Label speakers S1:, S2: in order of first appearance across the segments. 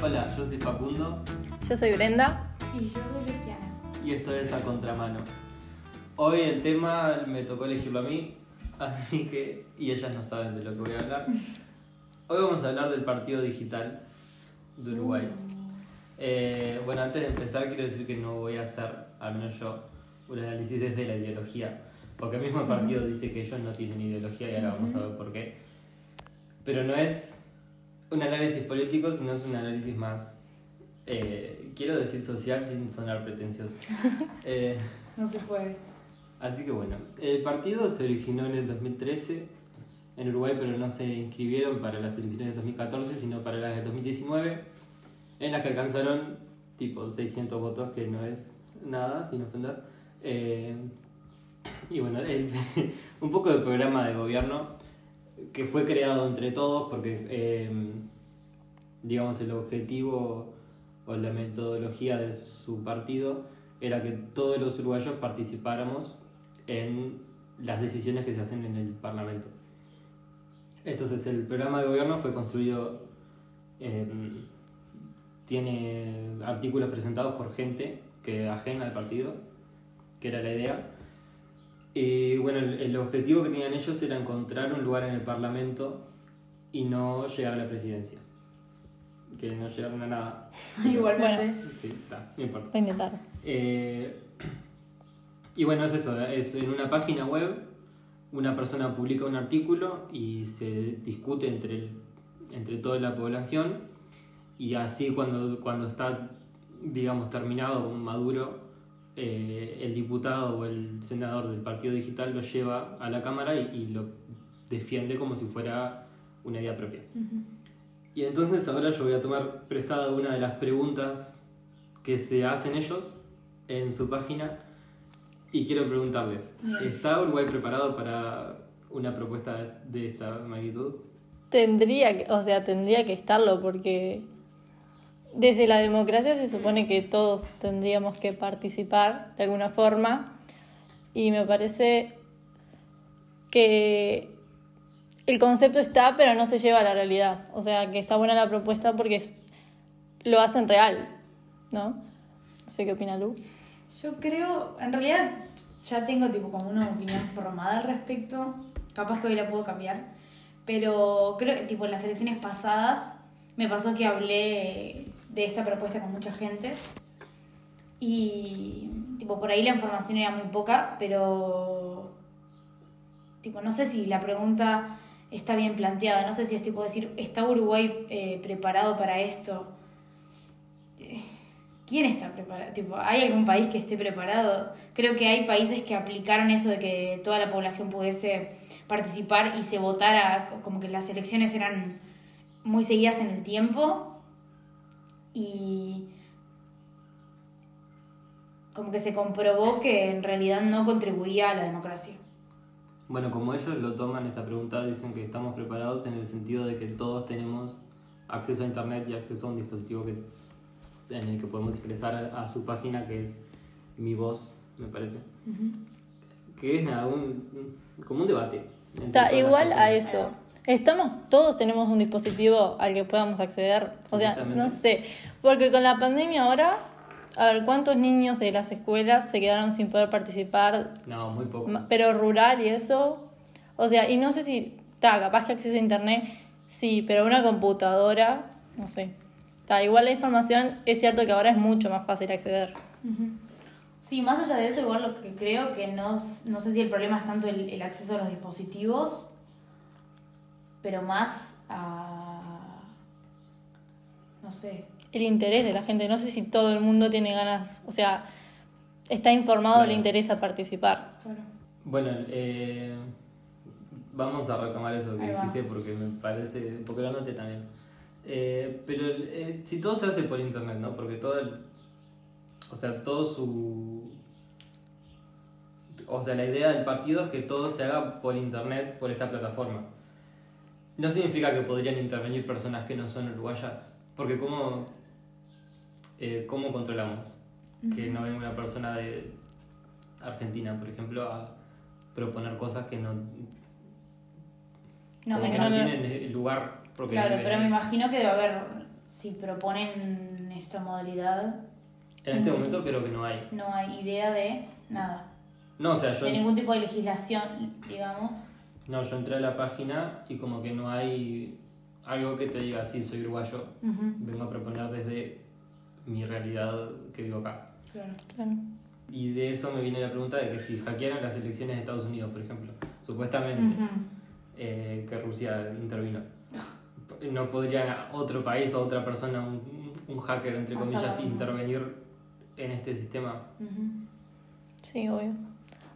S1: Hola, yo soy Facundo
S2: Yo soy Brenda.
S3: Y yo soy Luciana.
S1: y esto es A Contramano. Hoy el tema me tocó elegirlo a mí, así que. y ellas no saben de lo que voy a hablar. Hoy vamos a hablar del partido digital de Uruguay. Eh, bueno, antes de empezar, quiero decir que no voy a hacer, al menos yo, un análisis desde la ideología. Porque el mismo partido dice que ellos no tienen ideología y ahora vamos a ver por qué. Pero no es un análisis político, sino es un análisis más, eh, quiero decir social sin sonar pretencioso. Eh,
S3: No se puede.
S1: Así que bueno, el partido se originó en el 2013 en Uruguay, pero no se inscribieron para las elecciones de 2014, sino para las de 2019, en las que alcanzaron tipo 600 votos, que no es nada, sin ofender. Eh, y bueno, el- un poco de programa de gobierno que fue creado entre todos, porque eh, digamos el objetivo o la metodología de su partido era que todos los uruguayos participáramos en las decisiones que se hacen en el Parlamento. Entonces el programa de gobierno fue construido, eh, tiene artículos presentados por gente que ajena al partido, que era la idea. Y bueno, el, el objetivo que tenían ellos era encontrar un lugar en el Parlamento y no llegar a la presidencia. Que no llegaron a nada.
S3: Igualmente.
S1: Sí, está, no importa.
S2: Voy a intentar.
S1: Eh, y bueno, es eso, es en una página web, una persona publica un artículo y se discute entre, el- entre toda la población y así cuando, cuando está, digamos, terminado, maduro, eh, el diputado o el senador del partido digital lo lleva a la Cámara y, y lo defiende como si fuera una idea propia. Y entonces ahora yo voy a tomar prestada una de las preguntas que se hacen ellos en su página y quiero preguntarles. ¿está Uruguay preparado para una propuesta de esta magnitud?
S2: Tendría que, o sea, tendría que estarlo porque desde la democracia se supone que todos tendríamos que participar de alguna forma y me parece que el concepto está pero no se lleva a la realidad. O sea, que está buena la propuesta porque lo hacen real, ¿no? No sé qué opina Lu.
S3: Yo creo, en realidad ya tengo tipo como una opinión formada al respecto. Capaz que hoy la puedo cambiar. Pero creo que tipo en las elecciones pasadas me pasó que hablé de esta propuesta con mucha gente. Y tipo por ahí la información era muy poca, pero tipo no sé si la pregunta está bien planteada, no sé si es tipo decir, ¿está Uruguay eh, preparado para esto? Eh, ¿Quién está preparado? Tipo, ¿Hay algún país que esté preparado? Creo que hay países que aplicaron eso de que toda la población pudiese participar y se votara, como que las elecciones eran muy seguidas en el tiempo y como que se comprobó que en realidad no contribuía a la democracia.
S1: Bueno, como ellos lo toman esta pregunta, dicen que estamos preparados en el sentido de que todos tenemos acceso a internet y acceso a un dispositivo que, en el que podemos ingresar a, a su página que es Mi Voz, me parece. Que es nada, un, un- como un debate.
S2: Está igual a eso. Estamos, todos tenemos un dispositivo al que podamos acceder. O sea, no sé. Porque con la pandemia ahora, a ver, ¿cuántos niños de las escuelas se quedaron sin poder participar?
S1: No, muy poco.
S2: Pero rural y eso. O sea, y no sé si. Está, capaz que acceso a internet, sí, pero una computadora, no sé. Está, igual la información, es cierto que ahora es mucho más fácil acceder.
S3: Sí, más allá de eso, igual lo que creo que no, no sé si el problema es tanto el, el acceso a los dispositivos, pero más a... no sé.
S2: El interés de la gente. No sé si todo el mundo tiene ganas. O sea, está informado, le interesa participar.
S1: Bueno, eh, vamos a retomar eso que dijiste porque me parece, porque lo anoté también. Eh, pero eh, si todo se hace por internet, ¿no? Porque todo el, o sea, todo su, o sea, la idea del partido es que todo se haga por internet, por esta plataforma. No significa que podrían intervenir personas que no son uruguayas, porque cómo, eh, cómo controlamos que no venga una persona de Argentina, por ejemplo, a proponer cosas que no,
S3: No, me
S1: que
S2: no,
S1: no tienen el lugar porque
S3: Claro, pero me imagino que debe haber si proponen esta modalidad,
S1: En este momento creo que no hay.
S3: no hay idea de nada.
S1: No, o sea, yo,
S3: De ningún tipo de legislación, digamos.
S1: no, yo entré a la página y como que no hay algo que te diga, sí, soy uruguayo, vengo a proponer desde mi realidad que vivo acá.
S3: Claro.
S2: Claro.
S1: Y de eso me viene la pregunta de que si hackearan las elecciones de Estados Unidos, por ejemplo, supuestamente eh, que Rusia intervino, no podría otro país o otra persona, un, un hacker entre comillas, intervenir en este sistema.
S3: Ujú.
S2: Sí, obvio.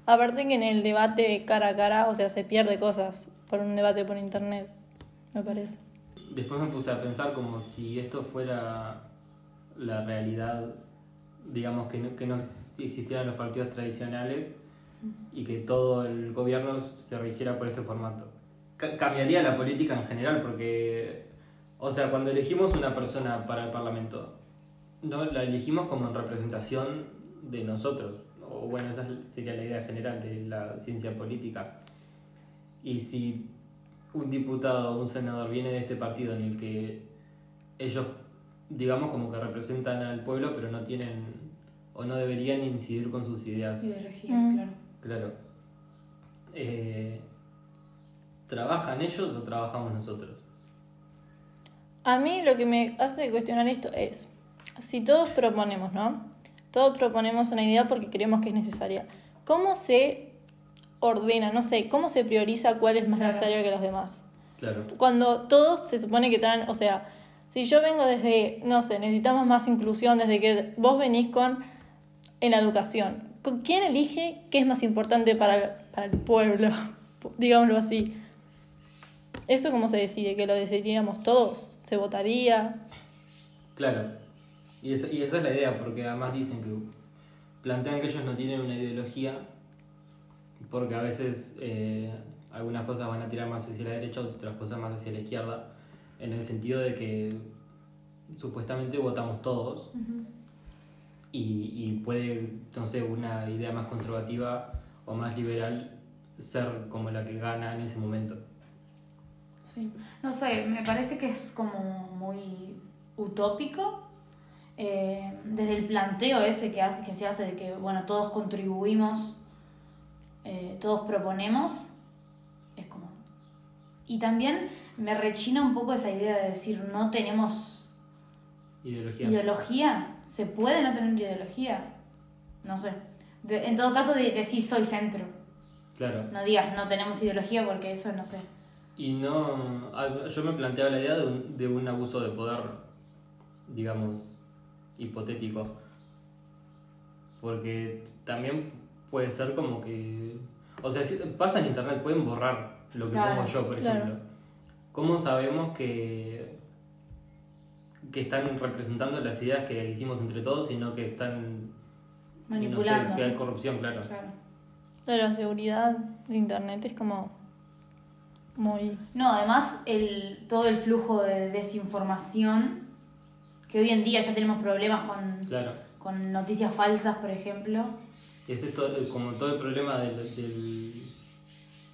S2: Aparte que en el debate cara a cara, o sea, se pierde cosas por un debate por internet, me parece.
S1: Después me puse a pensar como si esto fuera la realidad, digamos que no, que no existieran los partidos tradicionales y que todo el gobierno se rigiera por este formato. Ca- cambiaría la política en general porque, o sea, cuando elegimos una persona para el Parlamento, no la elegimos como en representación de nosotros, o bueno, esa sería la idea general de la ciencia política. Y si un diputado o un senador viene de este partido en el que ellos, digamos, como que representan al pueblo, pero no tienen o no deberían incidir con sus ideas.
S3: Ideología,
S2: Mm.
S3: claro.
S1: Claro. Eh, ¿Trabajan ellos o trabajamos nosotros?
S2: A mí lo que me hace cuestionar esto es, si todos proponemos, ¿no? Todos proponemos una idea porque creemos que es necesaria. ¿Cómo se ordena, no sé, cómo se prioriza cuál es más
S3: Claro.
S2: necesario que los demás?
S1: Claro.
S2: Cuando todos se supone que traen, o sea, si yo vengo desde, no sé, necesitamos más inclusión, desde que vos venís con en la educación, ¿con ¿quién elige qué es más importante para el, pueblo? Digámoslo así. ¿Eso cómo se decide? ¿Que lo decidiríamos todos? ¿Se votaría?
S1: Claro. Y esa, y esa es la idea, porque además dicen que plantean que ellos no tienen una ideología, porque a veces eh, algunas cosas van a tirar más hacia la derecha, otras cosas más hacia la izquierda, en el sentido de que supuestamente votamos todos y, y puede, no sé, una idea más conservativa o más liberal ser como la que gana en ese momento.
S3: Sí. No sé, me parece que es como muy utópico. eh, desde el planteo ese que, hace, que se hace de que, bueno, todos contribuimos, eh, todos proponemos, es como... Y también me rechina un poco esa idea de decir, no tenemos
S1: Ideología.
S3: ideología. ¿Se puede no tener ideología? No sé. De- en todo caso, de, decís soy centro.
S1: Claro.
S3: No digas no tenemos ideología porque eso no sé.
S1: Y no. ah, Yo me planteaba la idea de un, de un abuso de poder, digamos, hipotético. Porque también puede ser como que. O sea, si pasa en internet, pueden borrar lo que
S3: Claro,
S1: pongo yo, por
S2: claro.
S1: ¿Cómo sabemos que. que están representando las ideas que hicimos entre todos, sino que están.
S3: Manipulando.
S1: No sé, que hay corrupción, claro.
S3: Claro.
S2: De la seguridad de internet es como muy...
S3: No, además el, todo el flujo de desinformación, que hoy en día ya tenemos problemas con,
S1: Claro.
S3: con noticias falsas, por ejemplo.
S1: Ese es todo, como todo el problema de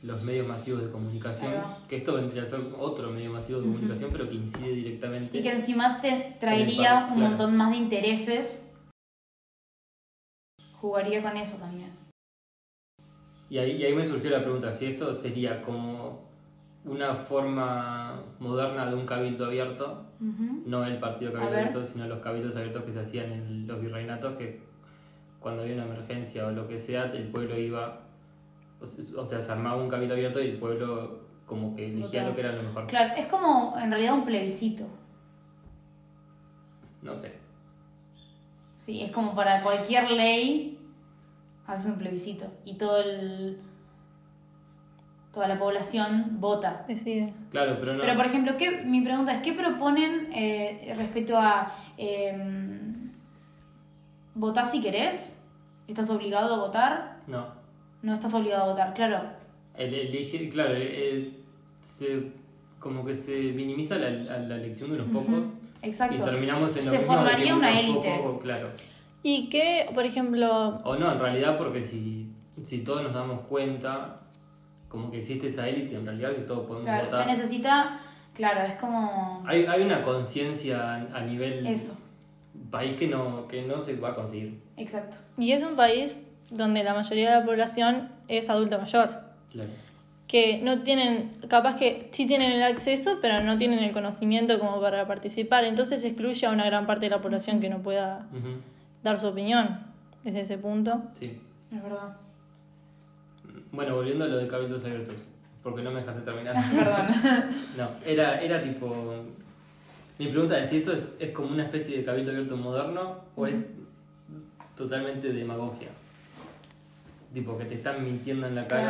S1: los medios masivos de comunicación, que esto vendría a ser otro medio masivo de comunicación, pero que incide directamente.
S3: Y que encima te traería un montón más de intereses. Jugaría con eso también.
S1: Y ahí, y ahí me surgió la pregunta, si esto sería como una forma moderna de un cabildo abierto, no el partido cabildo abierto, sino los cabildos abiertos que se hacían en los virreinatos, que cuando había una emergencia o lo que sea, el pueblo iba, o se- o sea, se armaba un cabildo abierto y el pueblo como que elegía lo que era lo mejor.
S3: Claro, es como en realidad un plebiscito.
S1: No sé.
S3: Sí, es como para cualquier ley haces un plebiscito y todo el toda la población vota.
S2: Decide.
S1: Claro, pero no.
S3: Pero por ejemplo, ¿qué, mi pregunta es, ¿qué proponen eh, respecto a eh, votar si querés? ¿Estás obligado a votar?
S1: No.
S3: No estás obligado a votar, claro.
S1: El, elige, claro, el- se, como que se minimiza la, la- la elección de unos pocos
S3: Exacto.
S1: y terminamos en lo
S3: Se
S1: mismo de que
S3: formaría una
S1: unos
S3: élite.
S1: pocos, claro.
S2: Y que, por ejemplo,
S1: O no, en realidad porque si, si todos nos damos cuenta, como que existe esa élite, en realidad si todos podemos
S3: Claro,
S1: votar.
S3: se necesita Claro, es como.
S1: Hay, hay una conciencia a a nivel
S3: Eso,
S1: país que no, que no se va a conseguir.
S3: exacto.
S2: Y es un país donde la mayoría de la población es adulta mayor,
S1: Claro.
S2: que no tienen, capaz que sí tienen el acceso, pero no tienen el conocimiento como para participar. Entonces excluye a una gran parte de la población que no pueda dar su opinión desde ese punto.
S1: Sí.
S3: Es verdad.
S1: Bueno, volviendo a lo de cabildos abiertos, porque no me dejaste terminar.
S3: Perdón.
S1: No, era, era tipo. Mi pregunta es si esto es, es como una especie de cabildo abierto moderno o es totalmente demagogia. Tipo, que te están mintiendo en la cara.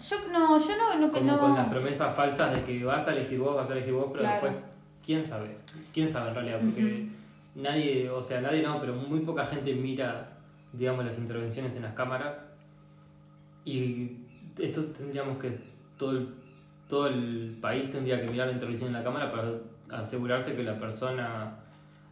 S3: Claro. Yo no, yo no, no,
S1: Como
S3: no-
S1: con las promesas falsas de que vas a elegir vos, vas a elegir vos, pero
S3: Claro.
S1: después, ¿quién sabe? ¿Quién sabe en realidad? Porque nadie, o sea, nadie no, pero muy poca gente mira, digamos, las intervenciones en las cámaras. Y esto tendríamos que, todo el, todo el país tendría que mirar la intervención en la cámara para asegurarse que la persona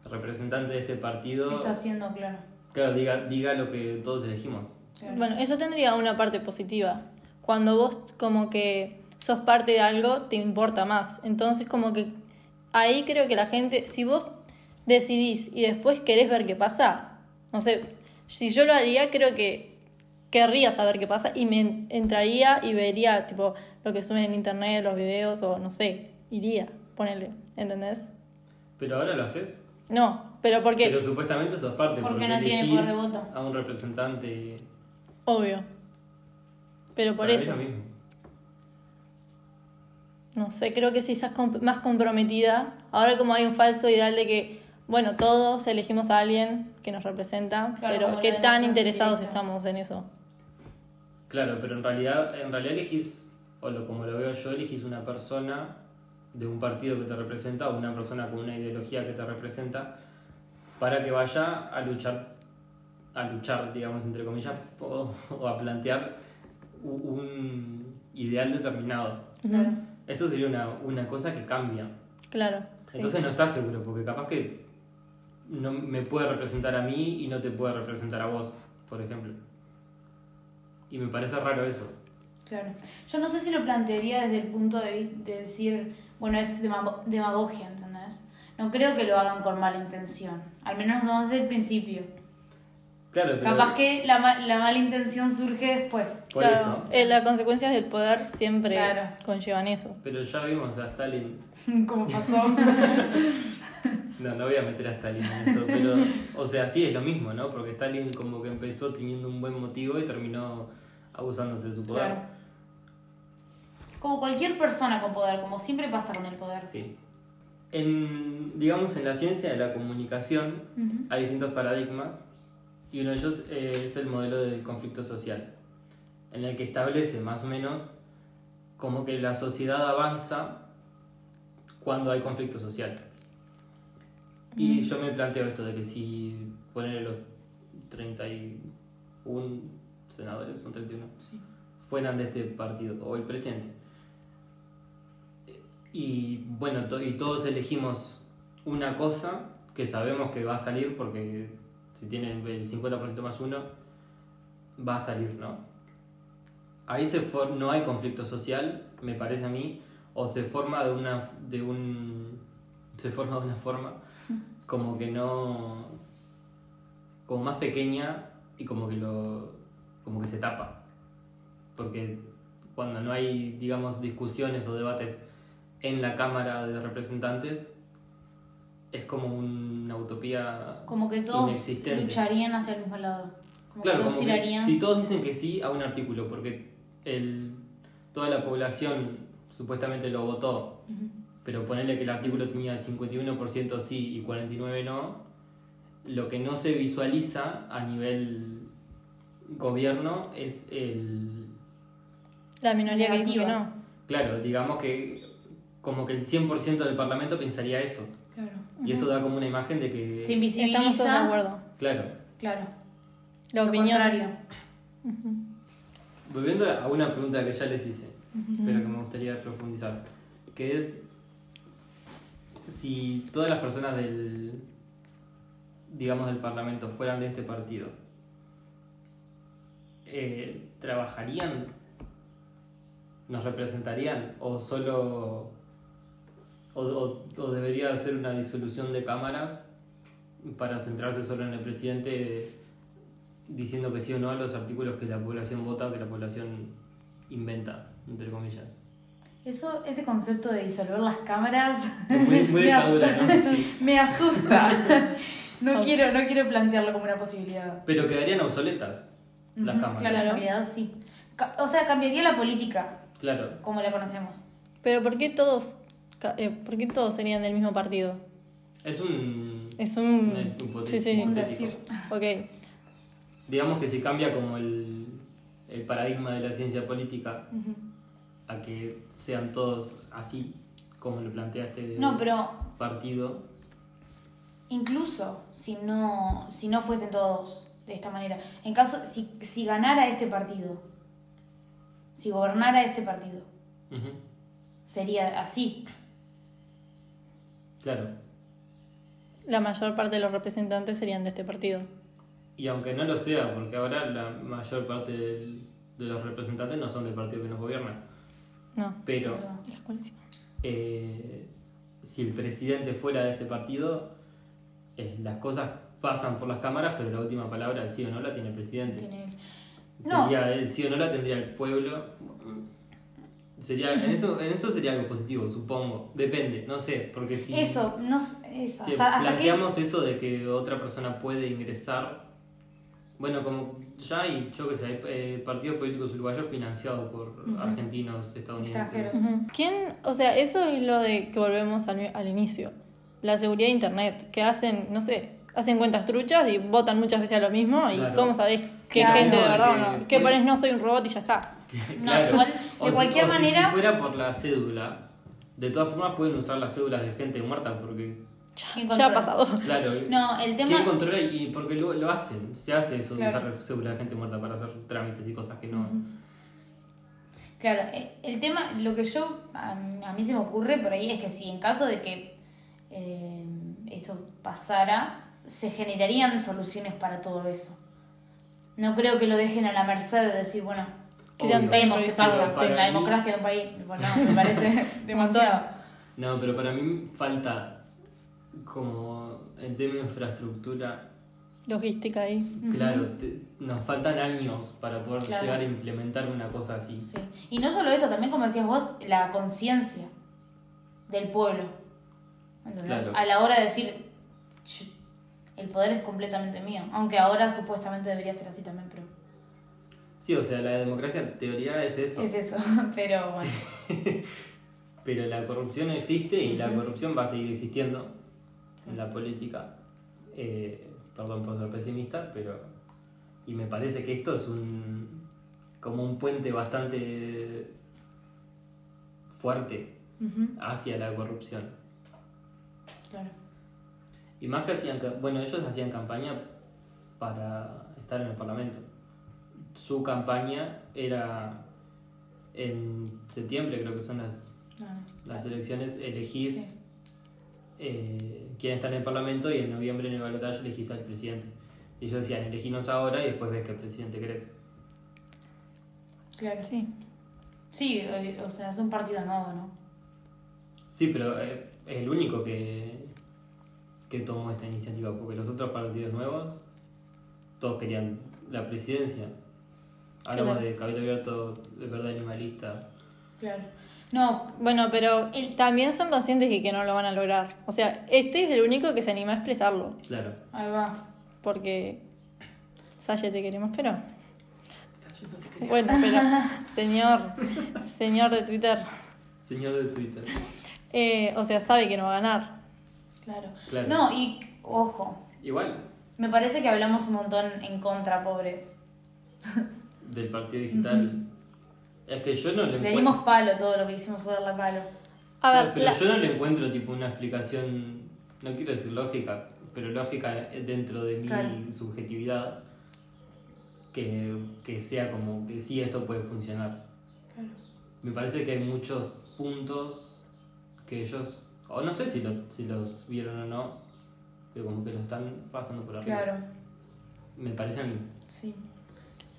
S1: representante de este partido,
S3: está haciendo claro.
S1: claro, diga, diga lo que todos elegimos.
S3: Claro.
S2: Bueno, eso tendría una parte positiva. Cuando vos como que sos parte de algo, te importa más. Entonces como que ahí creo que la gente, si vos decidís y después querés ver qué pasa, no sé, si yo lo haría, creo que querría saber qué pasa y me entraría y vería tipo lo que suben en internet, los videos o no sé, iría, ponele, ¿entendés?
S1: Pero ahora lo haces.
S2: No, pero porque,
S1: Pero supuestamente sos parte
S3: Porque
S1: porque
S3: no tiene poder de voto.
S1: a un representante.
S2: Obvio. Pero por
S1: Para mí es
S2: eso.
S1: lo mismo.
S2: No sé, creo que si estás comp- más comprometida, ahora como hay un falso ideal de que, bueno, todos elegimos a alguien que nos representa,
S3: Claro,
S2: pero qué tan interesados estamos en eso.
S1: Claro, pero en realidad, en realidad elegís, o lo, como lo veo yo, elegís una persona de un partido que te representa o una persona con una ideología que te representa para que vaya a luchar, a luchar, digamos, entre comillas, o, o a plantear un ideal determinado.
S3: Claro.
S1: Esto sería una, una cosa que cambia.
S2: Claro. sí.
S1: Entonces no estás seguro, porque capaz que no me puede representar a mí y no te puede representar a vos, por ejemplo. Y me parece raro eso.
S3: Claro. Yo no sé si lo plantearía desde el punto de, de decir, bueno, es dema- demagogia, ¿entendés? No creo que lo hagan con mala intención. Al menos no desde el principio.
S1: Claro, pero
S3: Capaz que la, ma- la mala intención surge después.
S1: por
S2: Claro,
S1: eso.
S2: eh, las consecuencias del poder siempre
S3: Claro.
S2: conllevan eso.
S1: Pero ya vimos a Stalin.
S3: Como pasó.
S1: No, no voy a meter a Stalin en esto, pero. O sea, sí es lo mismo, ¿no? Porque Stalin como que empezó teniendo un buen motivo y terminó abusándose de su poder.
S3: claro. Como cualquier persona con poder, como siempre pasa con el poder.
S1: Sí. En, digamos, en la ciencia de la comunicación
S3: Ujú.
S1: hay distintos paradigmas y uno de ellos eh, es el modelo del conflicto social, en el que establece más o menos como que la sociedad avanza cuando hay conflicto social. Y yo me planteo esto de que si poner los 31 senadores, son 31,
S3: Sí.
S1: fueran de este partido, o el presidente. Y bueno, to- y todos elegimos una cosa que sabemos que va a salir porque si tienen el 50% más uno, va a salir, ¿no? Ahí se for- no hay conflicto social, me parece a mí, o se forma de una de un se forma de una forma como que no como más pequeña y como que lo como que se tapa. Porque cuando no hay, digamos, discusiones o debates en la Cámara de Representantes, es como una utopía
S3: Como que todos
S1: inexistente.
S3: lucharían hacia el mismo lado. Como
S1: Claro,
S3: que todos
S1: como que si todos dicen que sí a un artículo, porque el, toda la población supuestamente lo votó, pero ponerle que el artículo tenía 51% sí y 49% no, lo que no se visualiza a nivel gobierno es el...
S2: La minoría que dijo que
S3: Negativa.
S2: no.
S1: Claro, digamos que como que el 100% del Parlamento pensaría eso. Y eso da como una imagen de que...
S3: Se
S2: Estamos todos de
S3: invisibiliza.
S2: acuerdo.
S1: Claro.
S3: Claro.
S2: La
S3: Lo
S2: opinión.
S3: contrario.
S1: Volviendo a una pregunta que ya les hice, pero que me gustaría profundizar, que es si todas las personas del, digamos, del Parlamento fueran de este partido, eh, ¿trabajarían? ¿Nos representarían? ¿O solo O, o- o debería hacer una disolución de cámaras para centrarse solo en el presidente diciendo que sí o no a los artículos que la población vota o que la población inventa, entre comillas.
S3: Eso, ese concepto de disolver las cámaras
S1: Muy, muy
S3: me, as-
S1: dictadura, ¿no? Sí.
S3: me asusta. No quiero, no quiero plantearlo como una posibilidad.
S1: Pero quedarían obsoletas las cámaras.
S3: Claro, en realidad sí. O sea, cambiaría la política
S1: Claro.
S3: como la conocemos.
S2: Pero ¿por qué todos, eh, ¿por qué todos serían del mismo partido?
S1: Es un...
S2: Es un... Sí, sí.
S3: Un decir.
S2: Ok.
S1: Digamos que si cambia como el, el paradigma de la ciencia política a que sean todos así, como lo plantea este
S3: No, pero
S1: partido,
S3: incluso si no, si no fuesen todos de esta manera, en caso, si, si ganara este partido, si gobernara este partido, sería así.
S1: Claro.
S2: La mayor parte de los representantes serían de este partido.
S1: Y aunque no lo sea, porque ahora la mayor parte del- de los representantes no son del partido que nos gobierna,
S2: No,
S1: pero eh, si el presidente fuera de este partido, eh, las cosas pasan por las cámaras, pero la última palabra, el sí o no, la tiene el presidente.
S3: tiene- No.
S1: Sería el sí o no la tendría el pueblo. Sería, en eso, en eso sería algo positivo, supongo. Depende, no sé, porque si,
S3: Eso, no eso.
S1: si
S3: hasta, hasta que-
S1: planteamos eso de que otra persona puede ingresar, bueno, como ya hay, yo que sé, hay eh, partidos políticos uruguayos financiados por
S3: Ujú.
S1: argentinos, estadounidenses.
S3: Extranjeros.
S2: Ujú. ¿Quién, o sea, eso es lo de que volvemos al, al inicio. La seguridad de Internet, que hacen, no sé, hacen cuentas truchas y votan muchas veces a lo mismo y
S1: Claro.
S2: cómo sabés qué
S3: Claro.
S2: gente de verdad o
S1: Que
S2: no. Que pones no soy un robot y ya está.
S3: No,
S1: Claro.
S3: igual,
S1: O
S3: de
S1: si-
S3: cualquier
S1: o
S3: manera,
S1: Si fuera por la cédula, de todas formas pueden usar las cédulas de gente muerta porque,
S3: ¿quién
S2: Ya ha pasado.
S1: claro,
S3: No, el tema.
S1: ¿quién controla? Y porque lo, lo hacen, se hace eso
S3: Claro.
S1: de usar cédulas de gente muerta para hacer trámites y cosas que no.
S3: Claro, eh, el tema, lo que yo, a, a mí se me ocurre por ahí es que si en caso de que eh, esto pasara, se generarían soluciones para todo eso. No creo que lo dejen a la merced de decir, bueno,
S2: Que sean
S3: vemos qué
S2: improvisados,
S3: la
S1: mí-
S3: democracia de un país. Bueno, me parece demasiado.
S1: No, pero para mí falta como en términos de infraestructura,
S2: Logística ahí.
S1: claro, te- nos faltan años para poder
S3: Claro.
S1: llegar a implementar una cosa así.
S3: Sí. Y no solo eso, también como decías vos, la conciencia del pueblo. ¿Entendés?
S1: Claro.
S3: A la hora de decir, "Ch, el poder es completamente mío. Aunque ahora supuestamente debería ser así también, pero
S1: Sí, o sea, la democracia en teoría es eso,
S3: es eso. Pero bueno,
S1: pero la corrupción existe y la corrupción va a seguir existiendo en la política. Eh, perdón por ser pesimista, pero... Y me parece que esto es un... como un puente bastante fuerte hacia la corrupción.
S3: claro.
S1: Y más que hacían, bueno, ellos hacían campaña para estar en el Parlamento. Su campaña era en septiembre, creo que son las,
S3: no.
S1: las elecciones, elegís
S3: Sí.
S1: eh, quién está en el Parlamento y en noviembre en el balotaje elegís al presidente. Y ellos decían, eleginos ahora y después ves qué presidente querés.
S3: Claro.
S2: Sí.
S3: Sí, eh, o sea, es un partido nuevo, ¿no?
S1: Sí, pero eh, es el único que, que tomó esta iniciativa, porque los otros partidos nuevos, todos querían la presidencia. Hablamos
S2: Claro.
S1: de Cabildo Abierto, de Verdad Animalista.
S3: Claro. No,
S2: Bueno, pero también son conscientes de que no lo van a lograr. O sea, este es el único que se anima a expresarlo.
S1: Claro.
S3: ahí va.
S2: Porque. Salle, te queremos, pero. Bueno, pero. Señor. Señor de Twitter.
S1: Señor de Twitter.
S2: eh, o sea, sabe que no va a ganar.
S3: Claro.
S1: Claro.
S3: No, y ojo,
S1: Igual,
S3: me parece que hablamos un montón en contra, pobres.
S1: Del partido digital. Es que yo no le
S3: Le
S1: encuentro.
S3: dimos palo todo lo que hicimos fue darle palo.
S2: A ver,
S1: No, pero
S2: la-
S1: yo no le encuentro tipo una explicación, no quiero decir lógica, pero lógica dentro de mi
S3: Claro.
S1: subjetividad que, que sea como que sí esto puede funcionar.
S3: Claro.
S1: Me parece que hay muchos puntos que ellos, o no sé si, lo- si los vieron o no, pero como que lo están pasando por arriba.
S3: Claro,
S1: Me parece a mí.
S3: sí.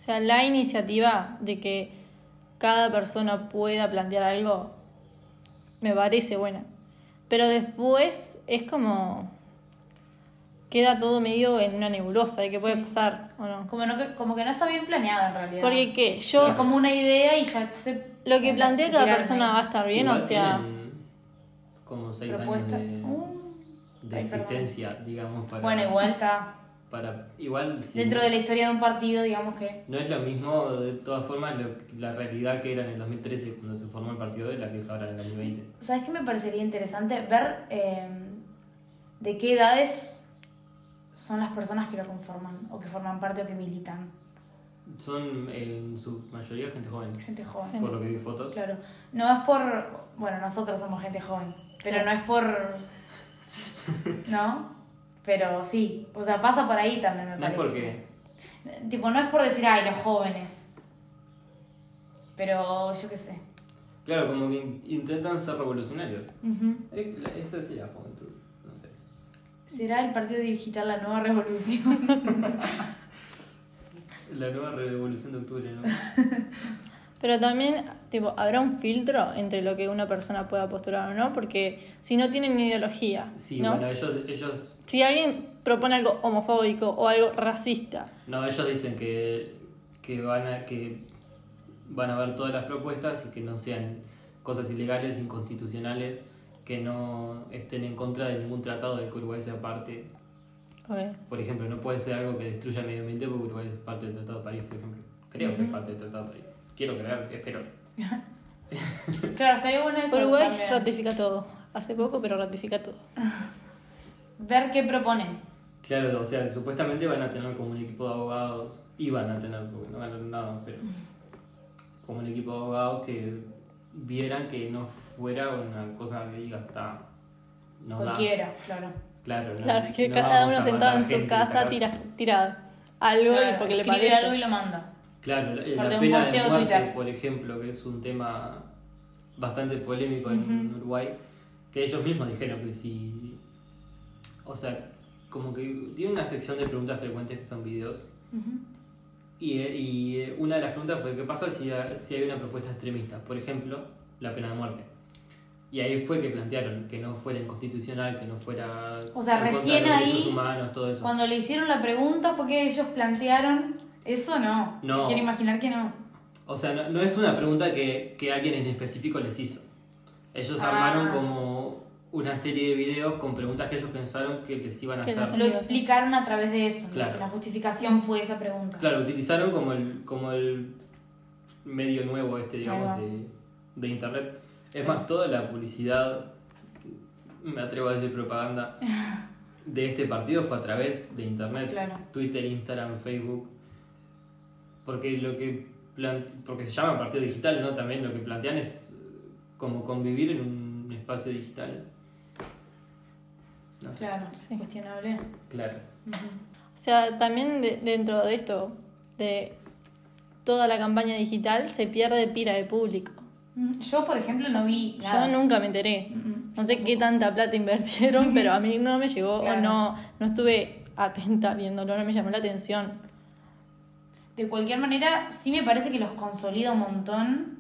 S2: O sea, la iniciativa de que cada persona pueda plantear algo me parece buena. Pero después es como. Queda todo medio en una nebulosa de qué puede pasar o no.
S3: Como, no, que- como que no está bien planeado en realidad.
S2: Porque qué, yo.
S3: es como una idea y ya se.
S2: Lo que plantea cada persona
S3: ahí.
S2: va a estar bien,
S1: Igual
S2: o sea.
S1: como seis
S3: Propuesta.
S1: años de, de
S3: ay, perdón.
S1: existencia, digamos, para.
S3: Bueno, igual está.
S1: Para, igual,
S3: Dentro de la historia de un partido, digamos que.
S1: No es lo mismo, de todas formas, lo- la realidad que era en el 2013 cuando se formó el partido de la que es ahora en el 2020.
S3: ¿Sabes qué me parecería interesante? Ver eh, de qué edades son las personas que lo conforman, o que forman parte o que militan.
S1: Son eh, en su mayoría gente joven,
S3: Gente joven.
S1: por lo que vi fotos.
S3: Claro. No es por. Bueno, nosotros somos gente joven. Pero no es por. ¿No? Pero sí. O sea, pasa por ahí también, me
S1: No es
S3: parece.
S1: porque.
S3: Tipo, no es por decir, ay, los jóvenes. Pero yo qué sé.
S1: Claro, como que in- intentan ser revolucionarios. Esa es la juventud, no sé.
S3: ¿Será el partido digital la nueva revolución?
S1: La nueva revolución de octubre, ¿no?
S2: Pero también, tipo, habrá un filtro entre lo que una persona pueda postular o no, porque si no tienen ideología,
S1: Sí,
S2: ¿no?
S1: bueno, ellos, ellos,
S2: Si alguien propone algo homofóbico o algo racista,
S1: no, ellos dicen que, que van a que van a ver todas las propuestas y que no sean cosas ilegales, inconstitucionales, que no estén en contra de ningún tratado del que Uruguay sea parte.
S2: ok,
S1: Por ejemplo, no puede ser algo que destruya el medio ambiente porque Uruguay es parte del Tratado de París, por ejemplo. Creo que es parte del Tratado de París. Quiero creer, espero.
S3: claro, estaría bueno eso.
S2: Uruguay
S3: también.
S2: ratifica todo. Hace poco, pero ratifica todo.
S3: Ver qué proponen.
S1: Claro, o sea, supuestamente van a tener como un equipo de abogados, iban a tener, porque no ganaron nada, pero como un equipo de abogados que vieran que no fuera una cosa que diga, está, no da.
S3: Cualquiera, claro.
S1: Claro, no-
S2: Claro, que
S1: no
S2: cada uno sentado en su
S1: y
S2: casa tira, tira algo
S3: Claro,
S2: porque le parece.
S3: algo y lo manda.
S1: Claro, la, la pena de muerte,
S3: Twitter.
S1: por ejemplo, que es un tema bastante polémico en Uruguay, que ellos mismos dijeron que si... O sea, como que tiene una sección de preguntas frecuentes que son videos. Y, y eh, una de las preguntas fue, ¿qué pasa si, si hay una propuesta extremista? Por ejemplo, la pena de muerte. Y ahí fue que plantearon que no fuera inconstitucional, que no fuera...
S3: O sea, recién ahí,
S1: humanos, todo eso.
S3: Cuando le hicieron la pregunta fue que ellos plantearon eso, no.
S1: No.
S3: Quiero imaginar que no.
S1: O sea, no, no es una pregunta que, que alguien en específico les hizo. Ellos
S3: Ah.
S1: armaron como una serie de videos con preguntas que ellos pensaron que les iban a
S2: Que
S1: hacer.
S3: Lo explicaron a través de eso. ¿no?
S1: Claro.
S3: La justificación fue esa pregunta.
S1: Claro, utilizaron como el, como el medio nuevo este, digamos, de, de internet. Es más, toda la publicidad, me atrevo a decir propaganda, de este partido fue a través de internet.
S3: Claro.
S1: Twitter, Instagram, Facebook. Porque lo que plan- porque se llama partido digital, ¿no? También lo que plantean es eh, como convivir en un espacio digital. No sé.
S3: Claro,
S2: Sí.
S3: cuestionable.
S1: Claro.
S2: O sea, también de- dentro de esto, de toda la campaña digital, se pierde pila de público.
S3: Mm, Yo, por ejemplo, no vi nada.
S2: Yo nunca me enteré.
S3: Mm,
S2: No sé qué tanta plata invirtieron, pero a mí no me llegó
S3: Claro.
S2: o no, no estuve atenta viéndolo, no me llamó la atención.
S3: De cualquier manera, sí me parece que los consolida un montón.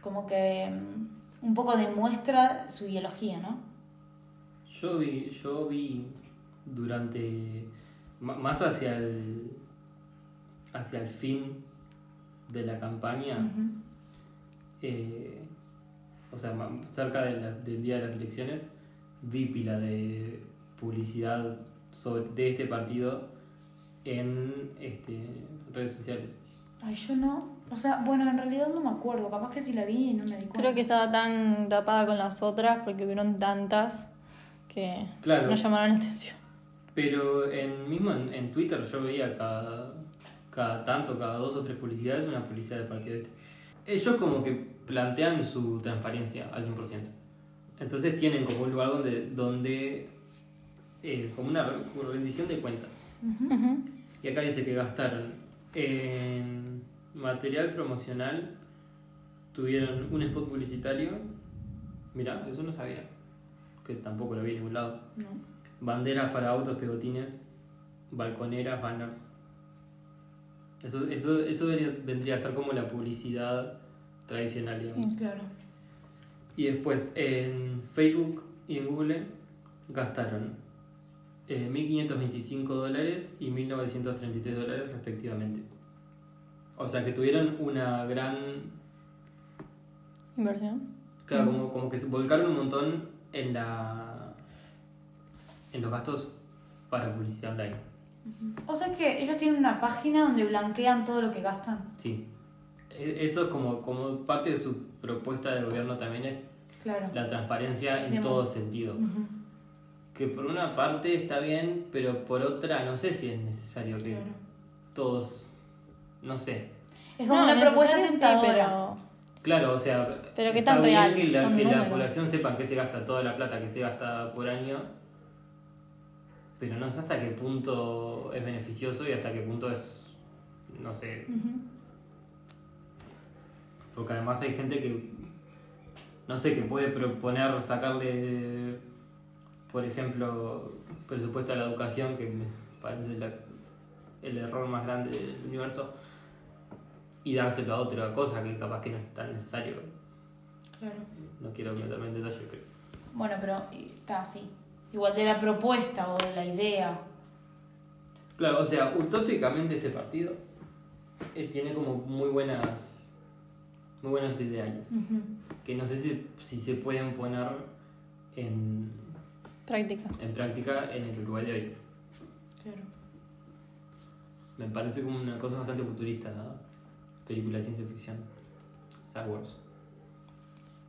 S3: Como que mm, un poco demuestra su ideología, ¿no?
S1: Yo vi, yo vi durante. más hacia el. hacia el fin de la campaña. eh, o sea, cerca de la- del día de las elecciones, vi pila de publicidad sobre, de este partido en este, redes sociales.
S3: Ay, yo no. O sea, bueno, en realidad no me acuerdo. Capaz que sí la vi y no me di cuenta.
S2: Creo que estaba tan tapada con las otras porque hubieron tantas que
S1: Claro.
S2: no llamaron la atención.
S1: Pero en, mismo en, en Twitter yo veía cada, cada tanto, cada dos o tres publicidades, una publicidad del partido este. Ellos como que plantean su transparencia al 100%. Entonces tienen como un lugar donde, donde eh, como una re- rendición de cuentas. Y acá dice que gastaron en material promocional, tuvieron un spot publicitario. Mira, eso no sabía, que tampoco lo vi en ningún lado.
S3: No.
S1: Banderas para autos, pegotines, balconeras, banners. Eso, eso, eso vendría a ser como la publicidad tradicional, digamos.
S3: Claro.
S1: Y después en Facebook y en Google gastaron eh, 1.525 dólares y 1.933 dólares respectivamente. O sea que tuvieron una gran...
S2: Inversión.
S1: Claro, como, como que se volcaron un montón en la... en los gastos para publicidad online.
S3: O sea que ellos tienen una página donde blanquean todo lo que gastan.
S1: Sí. E- Eso es como, como parte de su propuesta de gobierno también es
S3: Claro.
S1: la transparencia en
S3: Digamos.
S1: todo sentido.
S3: Ujú.
S1: Que por una parte está bien, pero por otra no sé si es necesario que
S3: Claro.
S1: todos, no sé.
S3: Es como
S2: No,
S3: una propuesta
S2: necesario sí,
S3: tentadora.
S2: pero-
S1: Claro, o sea,
S2: Pero qué tan
S1: bien
S2: real
S1: que, la, que población sepa que se gasta toda la plata que se gasta por año, pero no sé hasta qué punto es beneficioso y hasta qué punto es, no sé. Porque además hay gente que, no sé, que puede proponer sacarle, por ejemplo, presupuesto a la educación, que me parece la- el error más grande del universo, y dárselo a otra cosa que capaz que no es tan necesario.
S3: Claro.
S1: No quiero meterme en detalle, pero...
S3: Bueno, pero está así. Igual de la propuesta o de la idea.
S1: Claro, o sea, utópicamente este partido eh, tiene como muy buenas, muy buenos ideales, que no sé si, si se pueden poner en,
S2: Práctica.
S1: en práctica en el Uruguay de hoy.
S3: Claro.
S1: Me parece como una cosa bastante futurista, ¿no? película de ciencia ficción. Star Wars.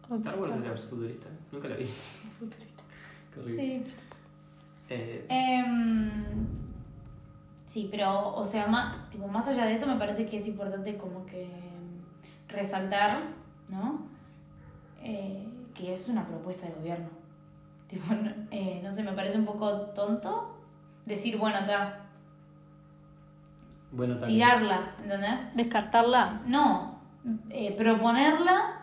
S1: Star Wars era futurista, nunca la vi.
S3: Futurista. Sí.
S1: Eh,
S3: Em, sí, pero, o sea, más, tipo, más allá de eso, me parece que es importante como que resaltar, ¿no? Eh, que es una propuesta de gobierno. Tipo, no, eh, no sé, me parece un poco tonto decir, bueno, está,
S1: bueno, también.
S3: tirarla, ¿entendés?
S2: Descartarla.
S3: No, eh, proponerla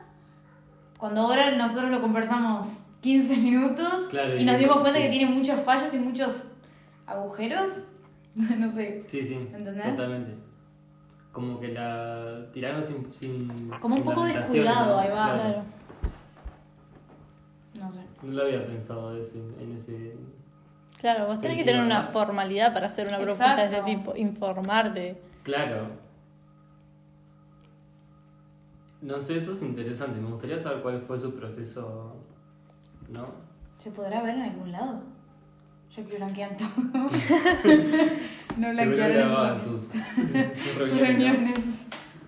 S3: cuando ahora nosotros lo conversamos 15 minutos
S1: Claro,
S3: y
S1: y-
S3: nos dimos cuenta
S1: sí.
S3: que tiene muchos fallos y muchos agujeros. no sé.
S1: Sí, sí,
S3: ¿Entendés?
S1: totalmente. Como que la tiraron sin. sin
S3: Como un poco descuidado,
S1: ¿no?
S3: ahí va.
S2: Claro.
S3: No
S1: lo había pensado ese- en ese.
S2: Claro, vos tenés que tener una formalidad para hacer una propuesta de este tipo, informarte.
S1: Claro. No sé, eso es interesante. Me gustaría saber cuál fue su proceso. ¿No?
S3: ¿Se podrá ver en algún lado? Ya que blanquean todo. no blanquearon
S1: sus, sus
S3: Sus
S1: reuniones.
S3: reuniones.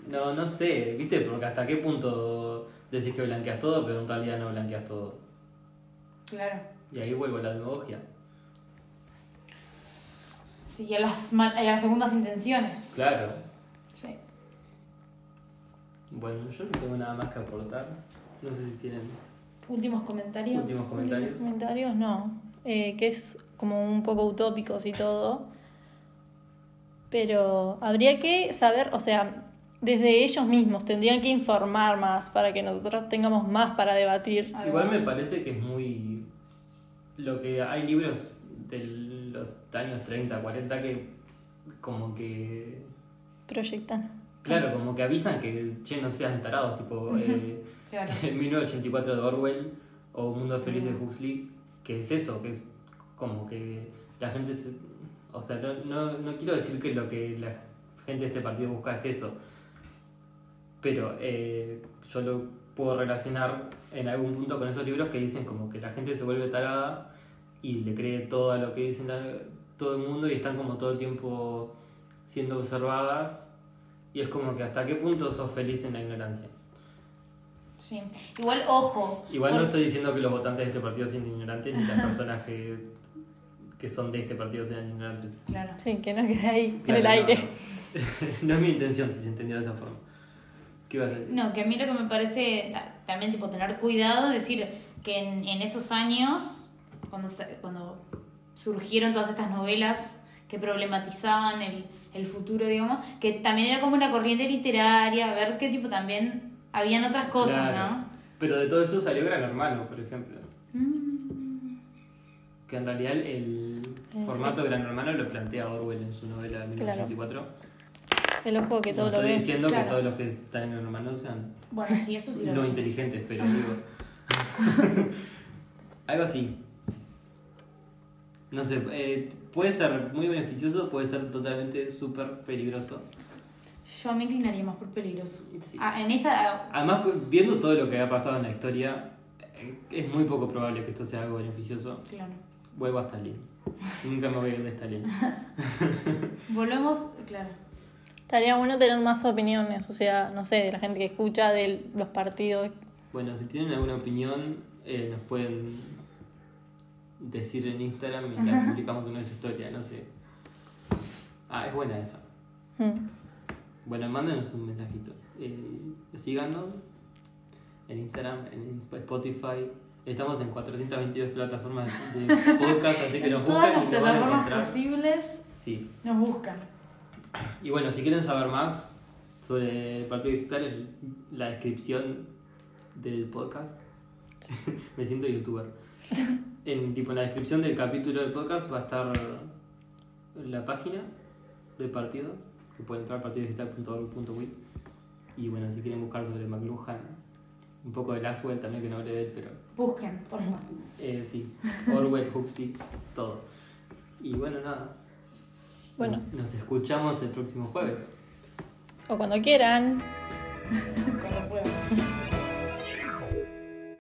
S1: No, no sé, ¿viste? Porque hasta qué punto decís que blanqueas todo, pero en realidad no blanqueas todo.
S3: Claro.
S1: Y ahí vuelvo a la demagogia.
S3: Sí, y a las, mal- a las segundas intenciones.
S1: Claro.
S3: Sí.
S1: Bueno, yo no tengo nada más que aportar. No sé si tienen
S3: Últimos comentarios.
S1: últimos comentarios.
S2: Comentarios no. Eh, que es como un poco utópicos y todo. Pero habría que saber, o sea, desde ellos mismos tendrían que informar más para que nosotros tengamos más para debatir.
S1: Igual me parece que es muy. Lo que hay libros de los años 30, 40 que como que.
S2: Proyectan.
S1: Claro, como que avisan que, che, no sean tarados, tipo eh,
S3: Claro.
S1: 1984 de Orwell o Mundo Feliz de Huxley, que es eso, que es como que la gente se... O sea, no, no, no quiero decir que lo que la gente de este partido busca es eso, pero eh, yo lo puedo relacionar en algún punto con esos libros que dicen como que la gente se vuelve tarada y le cree todo a lo que dicen la- todo el mundo y están como todo el tiempo siendo observadas y es como que hasta qué punto sos feliz en la ignorancia.
S3: Sí. Igual, ojo.
S1: Igual no estoy diciendo que los votantes de este partido sean ignorantes ni las personas que, que son de este partido sean ignorantes.
S3: Claro.
S2: Sí, que no quede ahí en el
S1: no,
S2: aire.
S1: No, No es mi intención si se entendió de esa forma. ¿Qué ibas a decir?
S3: No, que a mí lo que me parece ta- también tipo tener cuidado, decir que en, en esos años, cuando, cuando surgieron todas estas novelas que problematizaban el, el futuro, digamos, que también era como una corriente literaria, ver qué tipo también habían otras cosas,
S1: Claro. Pero de todo eso salió Gran Hermano, por ejemplo.
S3: ¿no? Mm,
S1: Que en realidad el
S2: Eh,
S1: formato Gran Hermano lo plantea Orwell en su novela de 1984.
S2: El ojo que todo
S1: no
S2: lo
S1: estoy
S2: ve.
S1: diciendo
S3: Claro.
S1: que todos los que están en Gran Hermano sean
S3: Bueno, sí, eso sí lo
S1: no inteligentes, pero digo. Algo así. No sé, eh, puede ser muy beneficioso, puede ser totalmente súper peligroso.
S3: Yo me inclinaría más por peligroso.
S1: Sí.
S3: Ah, en esta.
S1: Además, viendo todo lo que ha pasado en la historia, eh, es muy poco probable que esto sea algo beneficioso.
S3: Claro.
S1: Vuelvo a Stalin. Nunca me voy a ir de Stalin.
S3: Volvemos. Claro.
S2: Estaría bueno tener más opiniones, o sea, no sé, de la gente que escucha, de los partidos.
S1: Bueno, si tienen alguna opinión, eh, nos pueden decir en Instagram y la publicamos en nuestra historia, no sé. Ah, es buena esa.
S2: Mm.
S1: Bueno, mándenos un mensajito. Eh, síganos en Instagram, en Spotify. Estamos en 422 plataformas de podcast, así que
S3: En
S1: nos
S3: todas
S1: buscan
S3: las
S1: y nos van a
S3: plataformas posibles
S1: Sí.
S3: nos buscan.
S1: Y bueno, si quieren saber más sobre el partido digital, la descripción del podcast. Me siento youtuber. En, tipo, en la descripción del capítulo del podcast va a estar la página del partido, que pueden entrar a partidodigital.org.wit. Y bueno, si quieren buscar sobre McLuhan, un poco de Laswell también, que no hablé de él, pero
S3: Busquen, por favor.
S1: eh, sí, Orwell, Huxley, todo. Y bueno, nada.
S2: Bueno.
S1: Nos, nos escuchamos el próximo jueves.
S2: O cuando quieran.
S3: Cuando puedan.